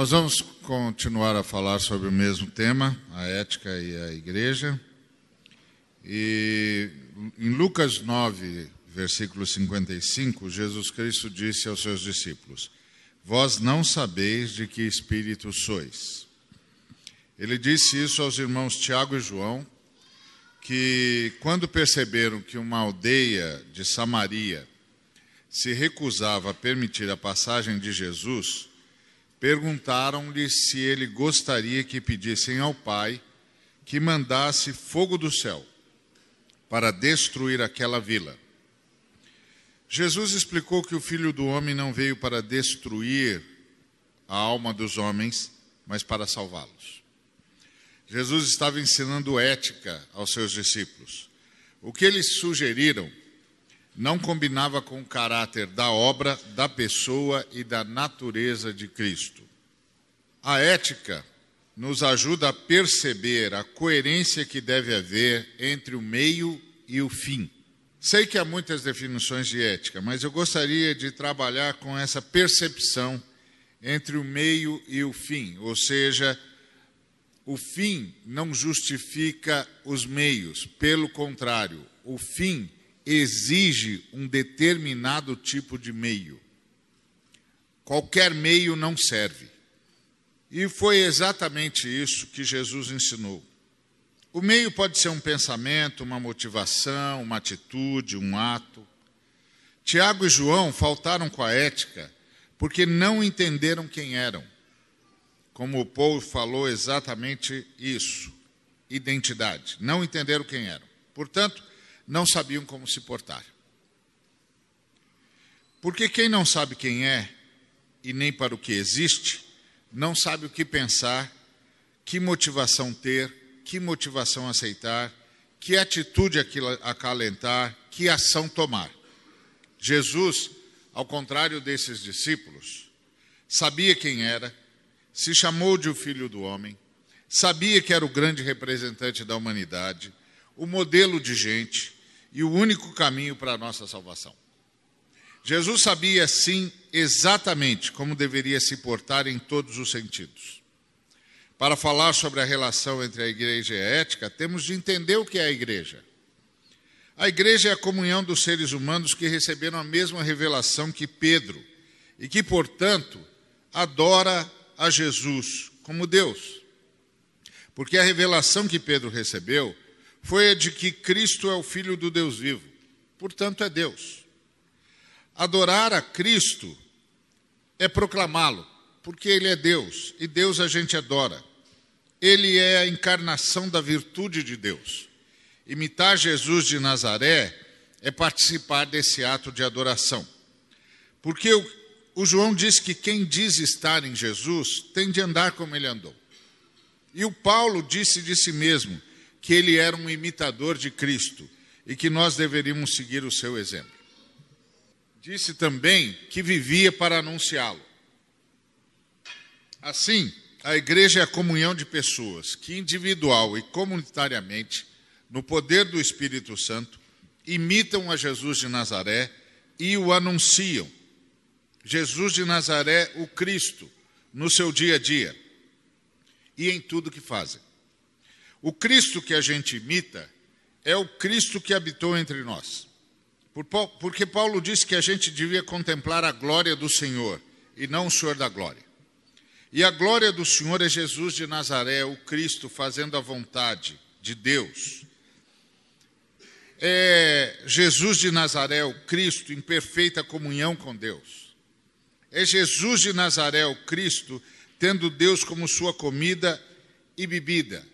Nós vamos continuar a falar sobre o mesmo tema, a ética e a igreja. E em Lucas 9, versículo 55, Jesus Cristo disse aos seus discípulos: Vós não sabeis de que espírito sois. Ele disse isso aos irmãos Tiago e João, que quando perceberam que uma aldeia de Samaria se recusava a permitir a passagem de Jesus, perguntaram-lhe se ele gostaria que pedissem ao Pai que mandasse fogo do céu para destruir aquela vila. Jesus explicou que o Filho do Homem não veio para destruir a alma dos homens, mas para salvá-los. Jesus estava ensinando ética aos seus discípulos. O que eles sugeriram não combinava com o caráter da obra, da pessoa e da natureza de Cristo. A ética nos ajuda a perceber a coerência que deve haver entre o meio e o fim. Sei que há muitas definições de ética, mas eu gostaria de trabalhar com essa percepção entre o meio e o fim, ou seja, o fim não justifica os meios, pelo contrário, o fim exige um determinado tipo de meio. Qualquer meio não serve. E foi exatamente isso que Jesus ensinou. O meio pode ser um pensamento, uma motivação, uma atitude, um ato. Tiago e João faltaram com a ética porque não entenderam quem eram. Como o povo falou exatamente isso, identidade. Não entenderam quem eram. Portanto, não sabiam como se portar. Porque quem não sabe quem é e nem para o que existe, não sabe o que pensar, que motivação ter, que motivação aceitar, que atitude acalentar, que ação tomar. Jesus, ao contrário desses discípulos, sabia quem era, se chamou de o Filho do Homem, sabia que era o grande representante da humanidade, o modelo de gente, e o único caminho para a nossa salvação. Jesus sabia, sim, exatamente como deveria se portar em todos os sentidos. Para falar sobre a relação entre a igreja e a ética, temos de entender o que é a igreja. A igreja é a comunhão dos seres humanos que receberam a mesma revelação que Pedro e que, portanto, adora a Jesus como Deus. Porque a revelação que Pedro recebeu foi a de que Cristo é o Filho do Deus vivo, portanto, é Deus. Adorar a Cristo é proclamá-lo, porque Ele é Deus, e Deus a gente adora. Ele é a encarnação da virtude de Deus. Imitar Jesus de Nazaré é participar desse ato de adoração. Porque o, o João diz que quem diz estar em Jesus tem de andar como ele andou. E o Paulo disse de si mesmo: que ele era um imitador de Cristo e que nós deveríamos seguir o seu exemplo. Disse também que vivia para anunciá-lo. Assim, a igreja é a comunhão de pessoas que, individual e comunitariamente, no poder do Espírito Santo, imitam a Jesus de Nazaré e o anunciam. Jesus de Nazaré, o Cristo, no seu dia a dia e em tudo que fazem. O Cristo que a gente imita é o Cristo que habitou entre nós. Porque Paulo disse que a gente devia contemplar a glória do Senhor e não o Senhor da glória. E a glória do Senhor é Jesus de Nazaré, o Cristo fazendo a vontade de Deus. É Jesus de Nazaré, o Cristo, em perfeita comunhão com Deus. É Jesus de Nazaré, o Cristo, tendo Deus como sua comida e bebida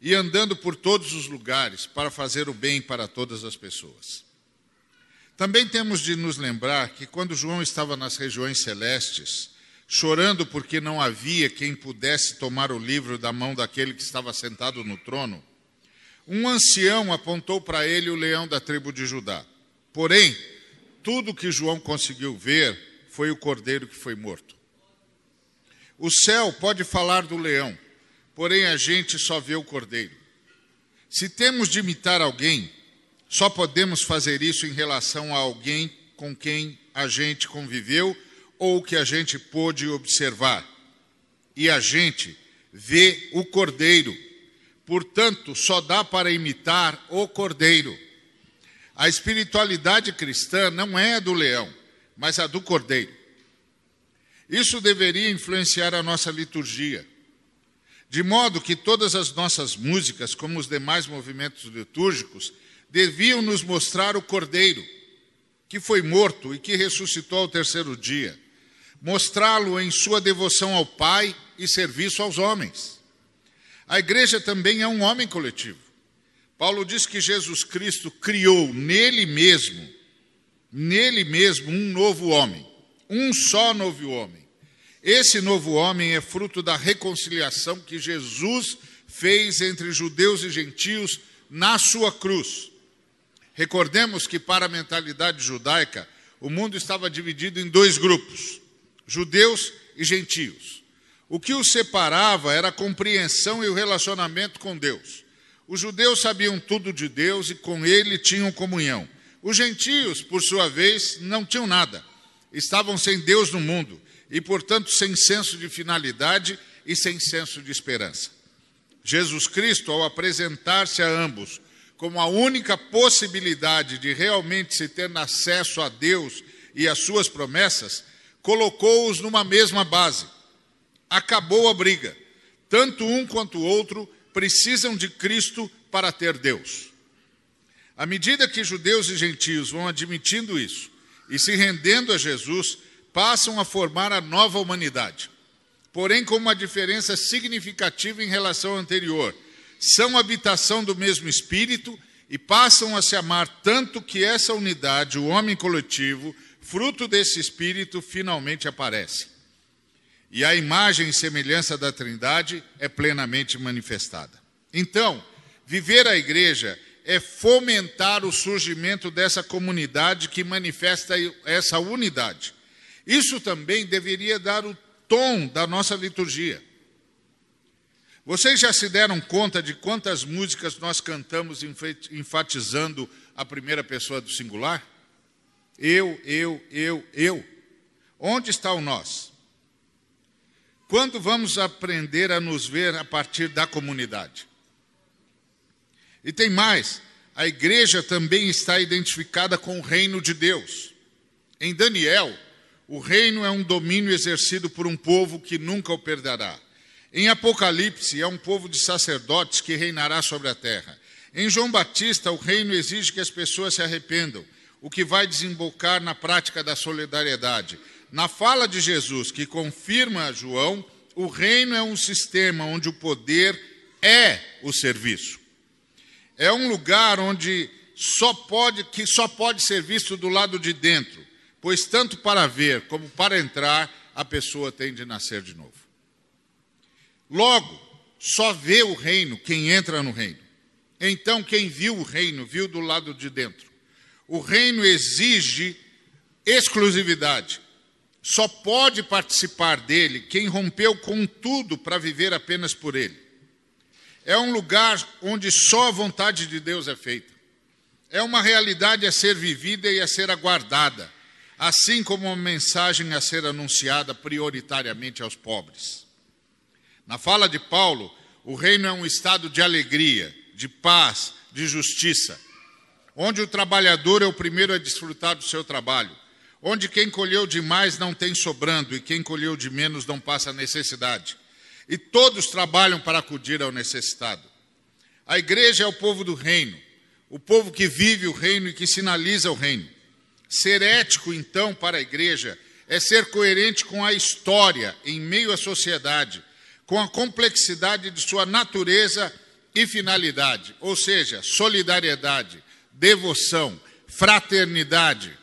e andando por todos os lugares para fazer o bem para todas as pessoas. Também temos de nos lembrar que quando João estava nas regiões celestes, chorando porque não havia quem pudesse tomar o livro da mão daquele que estava sentado no trono, um ancião apontou para ele o leão da tribo de Judá. Porém, tudo que João conseguiu ver foi o cordeiro que foi morto. O céu pode falar do leão, porém a gente só vê o cordeiro. Se temos de imitar alguém, só podemos fazer isso em relação a alguém com quem a gente conviveu ou que a gente pôde observar. e a gente vê o cordeiro. Portanto, só dá para imitar o cordeiro. A espiritualidade cristã não é a do leão, mas a do cordeiro. Isso deveria influenciar a nossa liturgia, de modo que todas as nossas músicas, como os demais movimentos litúrgicos, deviam nos mostrar o cordeiro, que foi morto e que ressuscitou ao terceiro dia, mostrá-lo em sua devoção ao Pai e serviço aos homens. A igreja também é um homem coletivo. Paulo diz que Jesus Cristo criou nele mesmo, nele mesmo, um novo homem, um só novo homem. Esse novo homem é fruto da reconciliação que Jesus fez entre judeus e gentios na sua cruz. Recordemos que, para a mentalidade judaica, o mundo estava dividido em dois grupos: judeus e gentios. O que os separava era a compreensão e o relacionamento com Deus. Os judeus sabiam tudo de Deus e com ele tinham comunhão. Os gentios, por sua vez, não tinham nada. Estavam sem Deus no mundo e, portanto, sem senso de finalidade e sem senso de esperança. Jesus Cristo, ao apresentar-se a ambos como a única possibilidade de realmente se ter acesso a Deus e às suas promessas, colocou-os numa mesma base acabou a briga. Tanto um quanto o outro precisam de Cristo para ter Deus. À medida que judeus e gentios vão admitindo isso e se rendendo a Jesus, passam a formar a nova humanidade. Porém, com uma diferença significativa em relação ao anterior. São habitação do mesmo Espírito e passam a se amar tanto que essa unidade, o homem coletivo, fruto desse Espírito, finalmente aparece e a imagem e semelhança da Trindade é plenamente manifestada. Então, viver a igreja é fomentar o surgimento dessa comunidade que manifesta essa unidade. Isso também deveria dar o tom da nossa liturgia. Vocês já se deram conta de quantas músicas nós cantamos enfatizando a primeira pessoa do singular? Eu, eu, eu, eu. Onde está o nós? Quando vamos aprender a nos ver a partir da comunidade? E tem mais, a igreja também está identificada com o reino de Deus. Em Daniel, o reino é um domínio exercido por um povo que nunca o perderá. Em Apocalipse, é um povo de sacerdotes que reinará sobre a terra. Em João Batista, o reino exige que as pessoas se arrependam, o que vai desembocar na prática da solidariedade. Na fala de Jesus, que confirma João, o reino é um sistema onde o poder é o serviço. É um lugar onde só pode que só pode ser visto do lado de dentro, pois tanto para ver como para entrar a pessoa tem de nascer de novo. Logo, só vê o reino quem entra no reino. Então, quem viu o reino, viu do lado de dentro. O reino exige exclusividade. Só pode participar dele quem rompeu com tudo para viver apenas por ele. É um lugar onde só a vontade de Deus é feita. É uma realidade a ser vivida e a ser aguardada, assim como uma mensagem a ser anunciada prioritariamente aos pobres. Na fala de Paulo, o reino é um estado de alegria, de paz, de justiça, onde o trabalhador é o primeiro a desfrutar do seu trabalho onde quem colheu demais não tem sobrando e quem colheu de menos não passa necessidade. E todos trabalham para acudir ao necessitado. A igreja é o povo do reino, o povo que vive o reino e que sinaliza o reino. Ser ético, então, para a igreja é ser coerente com a história em meio à sociedade, com a complexidade de sua natureza e finalidade, ou seja, solidariedade, devoção, fraternidade,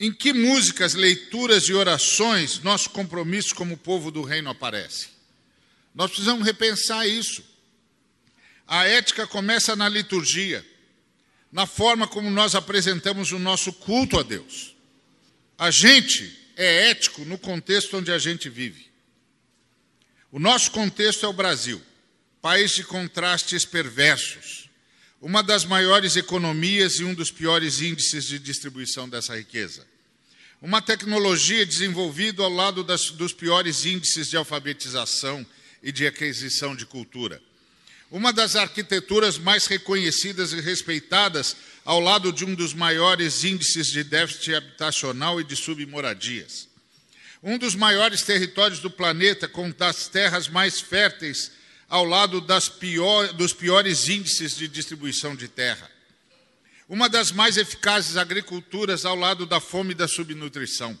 em que músicas, leituras e orações nosso compromisso como povo do reino aparece? Nós precisamos repensar isso. A ética começa na liturgia, na forma como nós apresentamos o nosso culto a Deus. A gente é ético no contexto onde a gente vive. O nosso contexto é o Brasil, país de contrastes perversos uma das maiores economias e um dos piores índices de distribuição dessa riqueza. uma tecnologia desenvolvida ao lado das, dos piores índices de alfabetização e de aquisição de cultura. Uma das arquiteturas mais reconhecidas e respeitadas ao lado de um dos maiores índices de déficit habitacional e de submoradias. Um dos maiores territórios do planeta, com das terras mais férteis, ao lado pior, dos piores índices de distribuição de terra. Uma das mais eficazes agriculturas ao lado da fome e da subnutrição.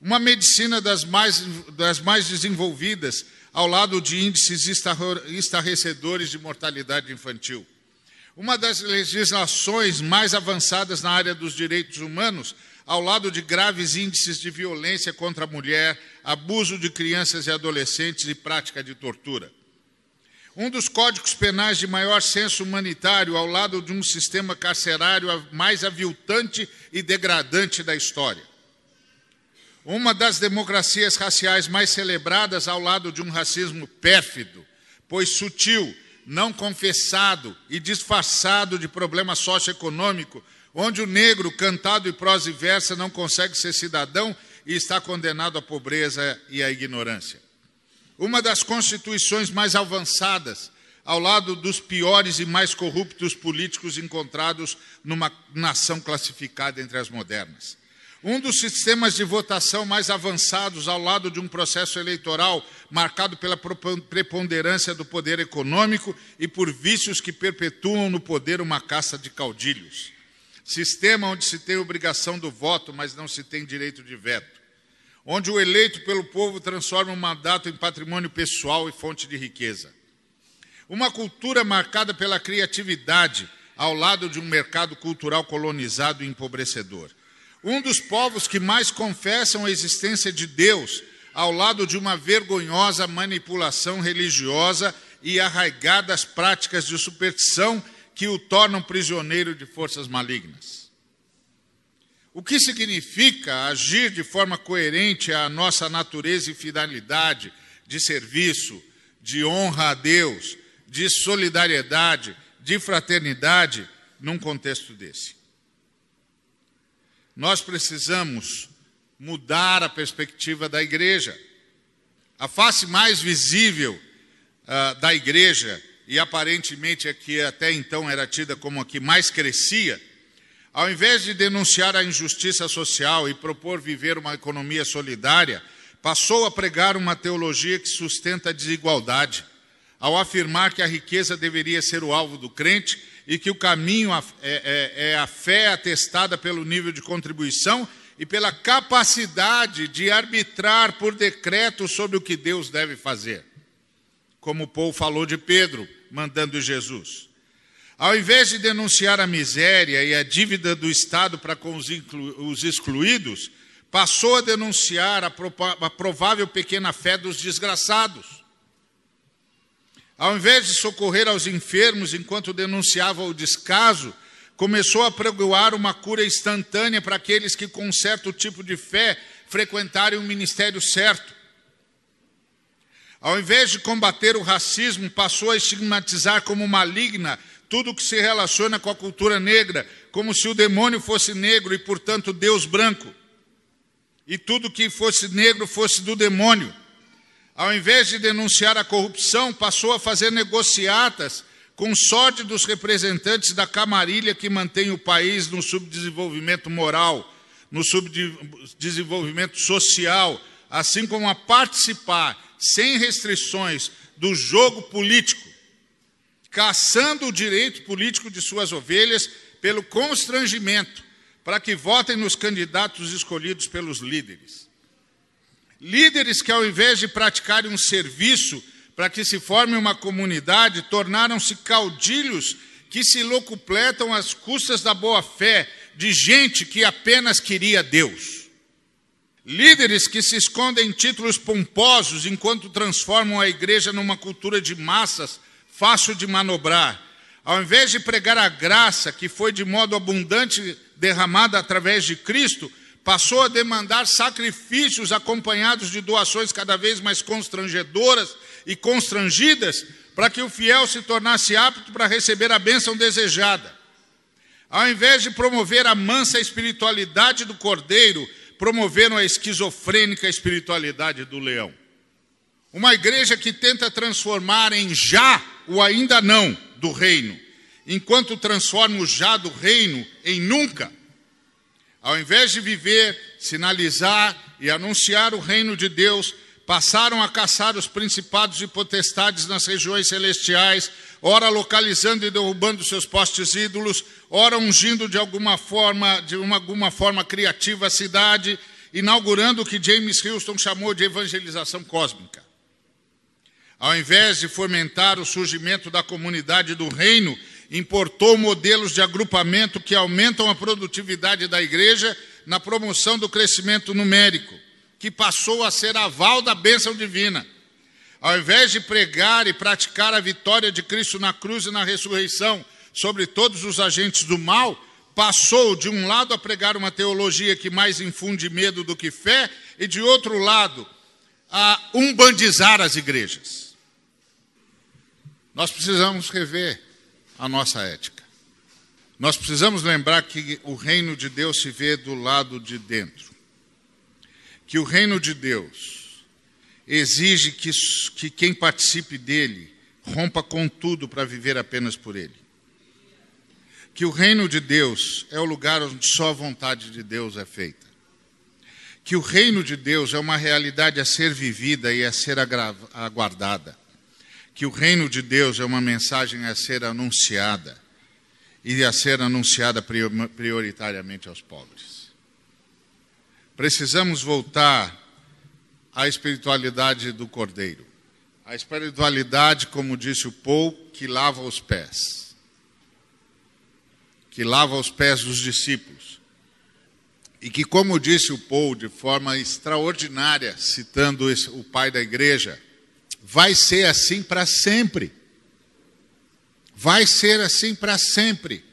Uma medicina das mais, das mais desenvolvidas ao lado de índices estarrecedores de mortalidade infantil. Uma das legislações mais avançadas na área dos direitos humanos, ao lado de graves índices de violência contra a mulher, abuso de crianças e adolescentes e prática de tortura. Um dos códigos penais de maior senso humanitário, ao lado de um sistema carcerário mais aviltante e degradante da história uma das democracias raciais mais celebradas ao lado de um racismo pérfido, pois sutil, não confessado e disfarçado de problema socioeconômico, onde o negro, cantado em prosa e versa, não consegue ser cidadão e está condenado à pobreza e à ignorância. Uma das constituições mais avançadas, ao lado dos piores e mais corruptos políticos encontrados numa nação classificada entre as modernas um dos sistemas de votação mais avançados ao lado de um processo eleitoral marcado pela preponderância do poder econômico e por vícios que perpetuam no poder uma caça de caudilhos. Sistema onde se tem obrigação do voto, mas não se tem direito de veto. Onde o eleito pelo povo transforma o mandato em patrimônio pessoal e fonte de riqueza. Uma cultura marcada pela criatividade ao lado de um mercado cultural colonizado e empobrecedor um dos povos que mais confessam a existência de Deus, ao lado de uma vergonhosa manipulação religiosa e arraigadas práticas de superstição que o tornam prisioneiro de forças malignas. O que significa agir de forma coerente à nossa natureza e finalidade de serviço, de honra a Deus, de solidariedade, de fraternidade, num contexto desse? Nós precisamos mudar a perspectiva da igreja. A face mais visível uh, da igreja, e aparentemente a que até então era tida como a que mais crescia, ao invés de denunciar a injustiça social e propor viver uma economia solidária, passou a pregar uma teologia que sustenta a desigualdade, ao afirmar que a riqueza deveria ser o alvo do crente e que o caminho é, é, é a fé atestada pelo nível de contribuição e pela capacidade de arbitrar por decreto sobre o que Deus deve fazer. Como Paulo falou de Pedro, mandando Jesus. Ao invés de denunciar a miséria e a dívida do Estado para com os excluídos, passou a denunciar a provável pequena fé dos desgraçados. Ao invés de socorrer aos enfermos enquanto denunciava o descaso, começou a pregoar uma cura instantânea para aqueles que, com certo tipo de fé, frequentarem o ministério certo. Ao invés de combater o racismo, passou a estigmatizar como maligna tudo que se relaciona com a cultura negra, como se o demônio fosse negro e, portanto, Deus branco. E tudo que fosse negro fosse do demônio ao invés de denunciar a corrupção, passou a fazer negociatas com sorte dos representantes da camarilha que mantém o país no subdesenvolvimento moral, no subdesenvolvimento social, assim como a participar sem restrições do jogo político, caçando o direito político de suas ovelhas pelo constrangimento, para que votem nos candidatos escolhidos pelos líderes. Líderes que, ao invés de praticarem um serviço para que se forme uma comunidade, tornaram-se caudilhos que se locupletam às custas da boa-fé de gente que apenas queria Deus. Líderes que se escondem em títulos pomposos enquanto transformam a igreja numa cultura de massas fácil de manobrar. Ao invés de pregar a graça que foi de modo abundante derramada através de Cristo, passou a demandar sacrifícios acompanhados de doações cada vez mais constrangedoras e constrangidas, para que o fiel se tornasse apto para receber a bênção desejada. Ao invés de promover a mansa espiritualidade do cordeiro, promoveram a esquizofrênica espiritualidade do leão. Uma igreja que tenta transformar em já o ainda não do reino, enquanto transforma o já do reino em nunca. Ao invés de viver, sinalizar e anunciar o reino de Deus, passaram a caçar os principados e potestades nas regiões celestiais, ora localizando e derrubando seus postes ídolos, ora ungindo de alguma forma, de uma, alguma forma criativa a cidade, inaugurando o que James Houston chamou de evangelização cósmica. Ao invés de fomentar o surgimento da comunidade do reino, importou modelos de agrupamento que aumentam a produtividade da igreja na promoção do crescimento numérico que passou a ser aval da bênção divina. Ao invés de pregar e praticar a vitória de Cristo na cruz e na ressurreição sobre todos os agentes do mal, passou de um lado a pregar uma teologia que mais infunde medo do que fé, e de outro lado a umbandizar as igrejas. Nós precisamos rever a nossa ética. Nós precisamos lembrar que o reino de Deus se vê do lado de dentro que o reino de Deus exige que, que quem participe dele rompa com tudo para viver apenas por ele. Que o reino de Deus é o lugar onde só a vontade de Deus é feita. Que o reino de Deus é uma realidade a ser vivida e a ser aguardada. Que o reino de Deus é uma mensagem a ser anunciada e a ser anunciada prioritariamente aos pobres. Precisamos voltar à espiritualidade do Cordeiro. A espiritualidade, como disse o Paul, que lava os pés. Que lava os pés dos discípulos. E que, como disse o Paul de forma extraordinária, citando o pai da igreja, vai ser assim para sempre. Vai ser assim para sempre.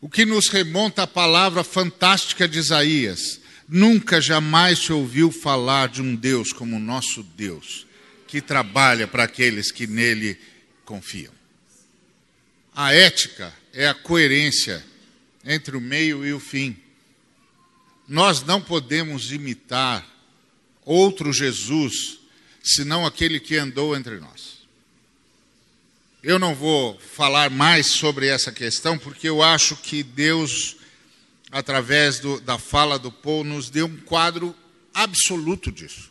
O que nos remonta à palavra fantástica de Isaías Nunca jamais se ouviu falar de um Deus como o nosso Deus, que trabalha para aqueles que nele confiam. A ética é a coerência entre o meio e o fim. Nós não podemos imitar outro Jesus senão aquele que andou entre nós. Eu não vou falar mais sobre essa questão porque eu acho que Deus através do, da fala do Paul, nos deu um quadro absoluto disso.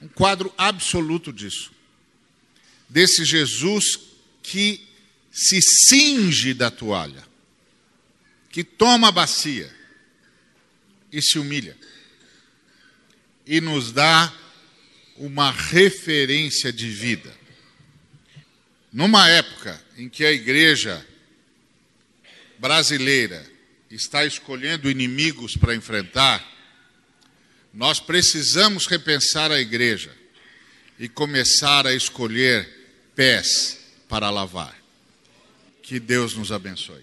Um quadro absoluto disso. Desse Jesus que se cinge da toalha, que toma a bacia e se humilha, e nos dá uma referência de vida. Numa época em que a igreja brasileira está escolhendo inimigos para enfrentar, nós precisamos repensar a igreja e começar a escolher pés para lavar. Que Deus nos abençoe.